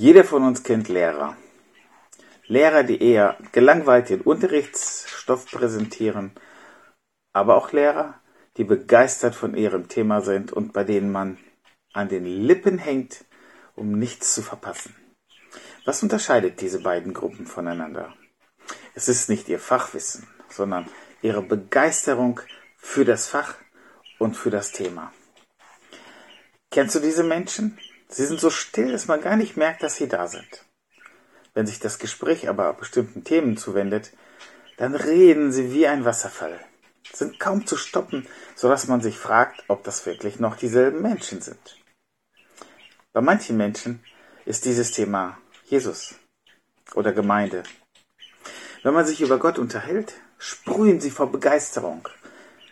Jeder von uns kennt Lehrer. Lehrer, die eher gelangweilt den Unterrichtsstoff präsentieren, aber auch Lehrer, die begeistert von ihrem Thema sind und bei denen man an den Lippen hängt, um nichts zu verpassen. Was unterscheidet diese beiden Gruppen voneinander? Es ist nicht ihr Fachwissen, sondern ihre Begeisterung für das Fach und für das Thema. Kennst du diese Menschen? Sie sind so still, dass man gar nicht merkt, dass sie da sind. Wenn sich das Gespräch aber bestimmten Themen zuwendet, dann reden sie wie ein Wasserfall, sind kaum zu stoppen, so dass man sich fragt, ob das wirklich noch dieselben Menschen sind. Bei manchen Menschen ist dieses Thema Jesus oder Gemeinde. Wenn man sich über Gott unterhält, sprühen sie vor Begeisterung.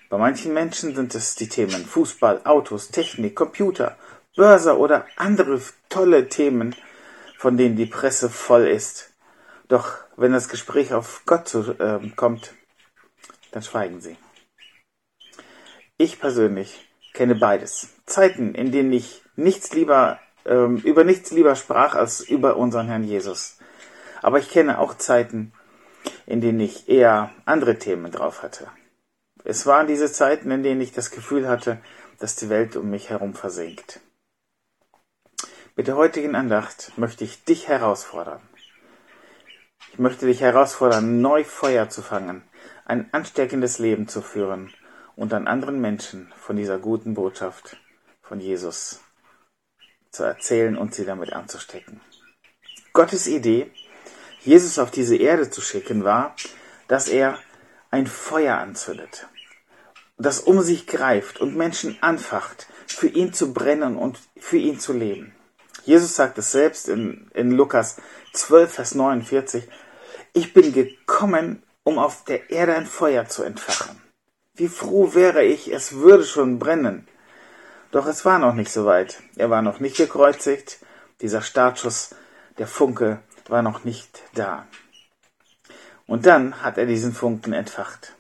Bei manchen Menschen sind es die Themen Fußball, Autos, Technik, Computer Börse oder andere tolle Themen, von denen die Presse voll ist. Doch wenn das Gespräch auf Gott zu, äh, kommt, dann schweigen sie. Ich persönlich kenne beides. Zeiten, in denen ich nichts lieber, ähm, über nichts lieber sprach als über unseren Herrn Jesus. Aber ich kenne auch Zeiten, in denen ich eher andere Themen drauf hatte. Es waren diese Zeiten, in denen ich das Gefühl hatte, dass die Welt um mich herum versinkt. Mit der heutigen Andacht möchte ich dich herausfordern. Ich möchte dich herausfordern, neu Feuer zu fangen, ein ansteckendes Leben zu führen und an anderen Menschen von dieser guten Botschaft von Jesus zu erzählen und sie damit anzustecken. Gottes Idee, Jesus auf diese Erde zu schicken, war, dass er ein Feuer anzündet, das um sich greift und Menschen anfacht, für ihn zu brennen und für ihn zu leben. Jesus sagt es selbst in, in Lukas 12, Vers 49. Ich bin gekommen, um auf der Erde ein Feuer zu entfachen. Wie froh wäre ich, es würde schon brennen. Doch es war noch nicht so weit. Er war noch nicht gekreuzigt. Dieser Startschuss, der Funke, war noch nicht da. Und dann hat er diesen Funken entfacht,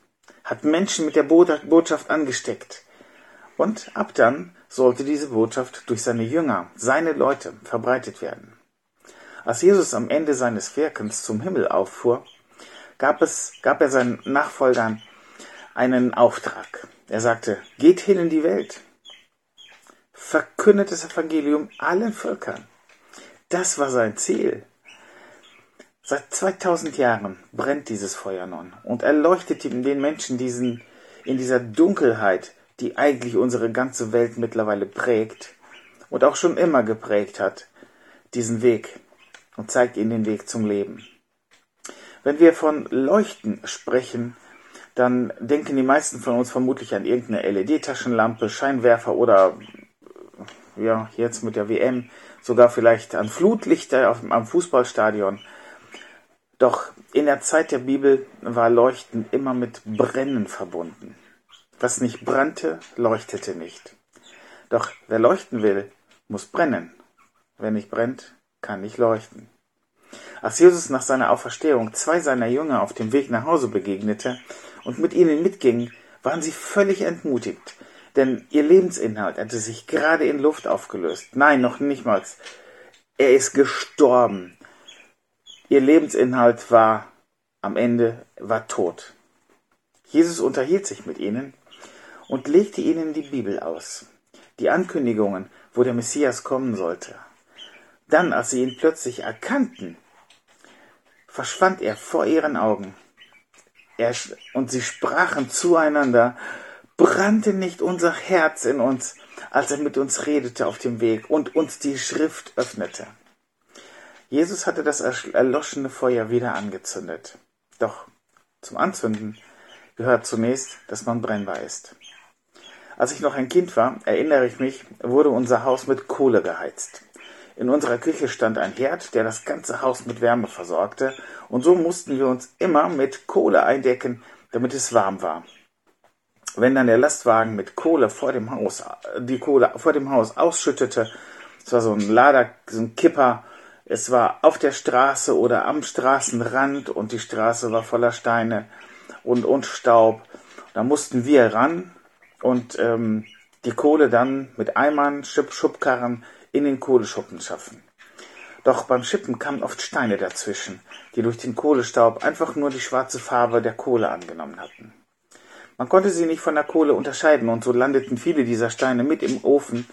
hat Menschen mit der Botschaft angesteckt. Und ab dann sollte diese Botschaft durch seine Jünger, seine Leute, verbreitet werden. Als Jesus am Ende seines Wirkens zum Himmel auffuhr, gab, es, gab er seinen Nachfolgern einen Auftrag. Er sagte, geht hin in die Welt, verkündet das Evangelium allen Völkern. Das war sein Ziel. Seit 2000 Jahren brennt dieses Feuer nun und erleuchtet den Menschen diesen, in dieser Dunkelheit, die eigentlich unsere ganze Welt mittlerweile prägt und auch schon immer geprägt hat, diesen Weg und zeigt ihnen den Weg zum Leben. Wenn wir von Leuchten sprechen, dann denken die meisten von uns vermutlich an irgendeine LED-Taschenlampe, Scheinwerfer oder ja, jetzt mit der WM sogar vielleicht an Flutlichter auf, am Fußballstadion. Doch in der Zeit der Bibel war Leuchten immer mit Brennen verbunden. Was nicht brannte, leuchtete nicht. Doch wer leuchten will, muss brennen. Wer nicht brennt, kann nicht leuchten. Als Jesus nach seiner Auferstehung zwei seiner Jünger auf dem Weg nach Hause begegnete und mit ihnen mitging, waren sie völlig entmutigt, denn ihr Lebensinhalt hatte sich gerade in Luft aufgelöst. Nein, noch nicht mal. Er ist gestorben. Ihr Lebensinhalt war am Ende war tot. Jesus unterhielt sich mit ihnen und legte ihnen die Bibel aus, die Ankündigungen, wo der Messias kommen sollte. Dann, als sie ihn plötzlich erkannten, verschwand er vor ihren Augen. Er, und sie sprachen zueinander, brannte nicht unser Herz in uns, als er mit uns redete auf dem Weg und uns die Schrift öffnete. Jesus hatte das erloschene Feuer wieder angezündet. Doch zum Anzünden gehört zunächst, dass man brennbar ist. Als ich noch ein Kind war, erinnere ich mich, wurde unser Haus mit Kohle geheizt. In unserer Küche stand ein Herd, der das ganze Haus mit Wärme versorgte, und so mussten wir uns immer mit Kohle eindecken, damit es warm war. Wenn dann der Lastwagen mit Kohle vor dem Haus, die Kohle vor dem Haus ausschüttete, es war so ein Lader, so ein Kipper, es war auf der Straße oder am Straßenrand und die Straße war voller Steine und, und Staub. Da mussten wir ran und ähm, die Kohle dann mit Eimern, Schub, Schubkarren in den Kohleschuppen schaffen. Doch beim Schippen kamen oft Steine dazwischen, die durch den Kohlestaub einfach nur die schwarze Farbe der Kohle angenommen hatten. Man konnte sie nicht von der Kohle unterscheiden und so landeten viele dieser Steine mit im Ofen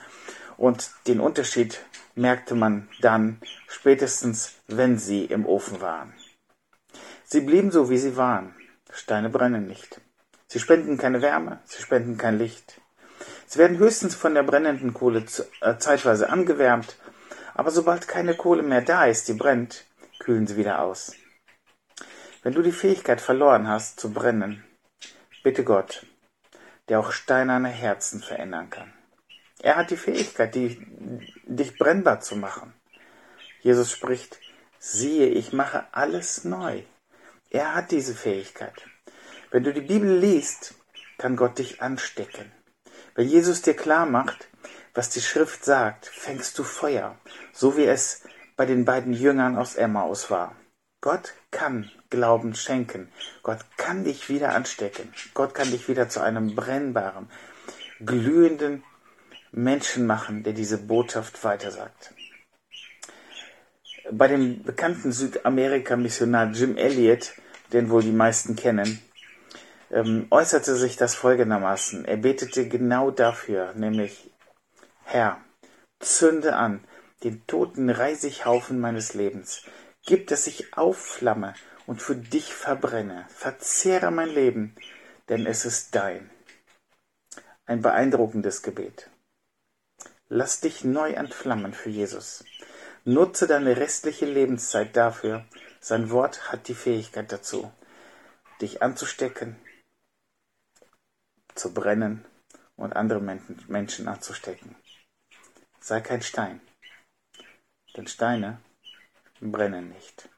und den Unterschied merkte man dann spätestens, wenn sie im Ofen waren. Sie blieben so, wie sie waren. Steine brennen nicht. Sie spenden keine Wärme, sie spenden kein Licht. Sie werden höchstens von der brennenden Kohle äh, zeitweise angewärmt, aber sobald keine Kohle mehr da ist, die brennt, kühlen sie wieder aus. Wenn du die Fähigkeit verloren hast zu brennen, bitte Gott, der auch steinerne Herzen verändern kann. Er hat die Fähigkeit, die, dich brennbar zu machen. Jesus spricht, siehe, ich mache alles neu. Er hat diese Fähigkeit. Wenn du die Bibel liest, kann Gott dich anstecken. Wenn Jesus dir klar macht, was die Schrift sagt, fängst du Feuer, so wie es bei den beiden Jüngern aus Emmaus war. Gott kann Glauben schenken. Gott kann dich wieder anstecken. Gott kann dich wieder zu einem brennbaren, glühenden Menschen machen, der diese Botschaft weitersagt. Bei dem bekannten Südamerika-Missionar Jim Elliot, den wohl die meisten kennen, ähm, äußerte sich das folgendermaßen. Er betete genau dafür, nämlich Herr, zünde an den toten Reisighaufen meines Lebens. Gib, dass ich aufflamme und für dich verbrenne. Verzehre mein Leben, denn es ist dein. Ein beeindruckendes Gebet. Lass dich neu entflammen für Jesus. Nutze deine restliche Lebenszeit dafür. Sein Wort hat die Fähigkeit dazu, dich anzustecken, zu brennen und andere Menschen anzustecken. Sei kein Stein, denn Steine brennen nicht.